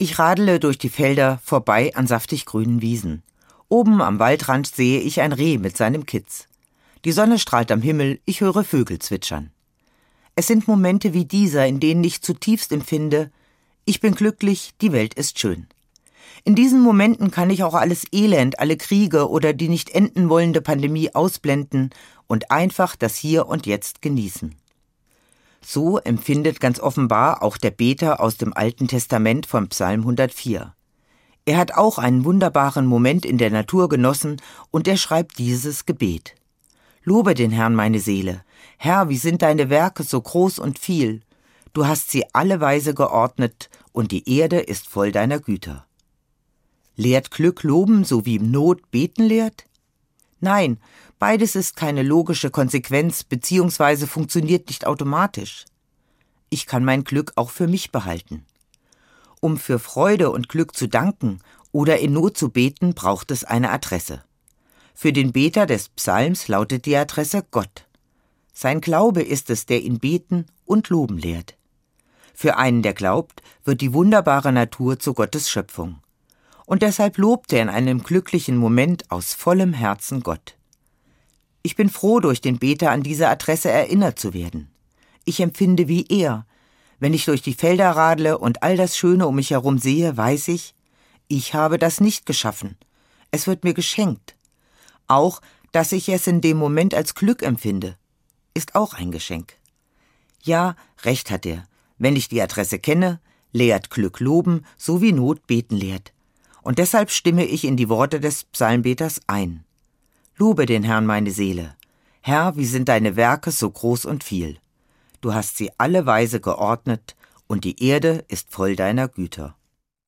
Ich radele durch die Felder vorbei an saftig grünen Wiesen. Oben am Waldrand sehe ich ein Reh mit seinem Kitz. Die Sonne strahlt am Himmel, ich höre Vögel zwitschern. Es sind Momente wie dieser, in denen ich zutiefst empfinde, ich bin glücklich, die Welt ist schön. In diesen Momenten kann ich auch alles Elend, alle Kriege oder die nicht enden wollende Pandemie ausblenden und einfach das Hier und Jetzt genießen. So empfindet ganz offenbar auch der Beter aus dem Alten Testament von Psalm 104. Er hat auch einen wunderbaren Moment in der Natur genossen und er schreibt dieses Gebet. Lobe den Herrn meine Seele. Herr, wie sind deine Werke so groß und viel. Du hast sie alle Weise geordnet und die Erde ist voll deiner Güter. Lehrt Glück loben, so wie Not beten lehrt? Nein, beides ist keine logische Konsequenz bzw. funktioniert nicht automatisch. Ich kann mein Glück auch für mich behalten. Um für Freude und Glück zu danken oder in Not zu beten, braucht es eine Adresse. Für den Beter des Psalms lautet die Adresse Gott. Sein Glaube ist es, der ihn beten und loben lehrt. Für einen, der glaubt, wird die wunderbare Natur zu Gottes Schöpfung. Und deshalb lobt er in einem glücklichen Moment aus vollem Herzen Gott. Ich bin froh, durch den Beter an diese Adresse erinnert zu werden. Ich empfinde wie er. Wenn ich durch die Felder radle und all das Schöne um mich herum sehe, weiß ich, ich habe das nicht geschaffen. Es wird mir geschenkt. Auch, dass ich es in dem Moment als Glück empfinde, ist auch ein Geschenk. Ja, recht hat er. Wenn ich die Adresse kenne, lehrt Glück loben, so wie Not beten lehrt. Und deshalb stimme ich in die Worte des Psalmbeters ein. Lobe den Herrn meine Seele. Herr, wie sind deine Werke so groß und viel. Du hast sie alle Weise geordnet, und die Erde ist voll deiner Güter.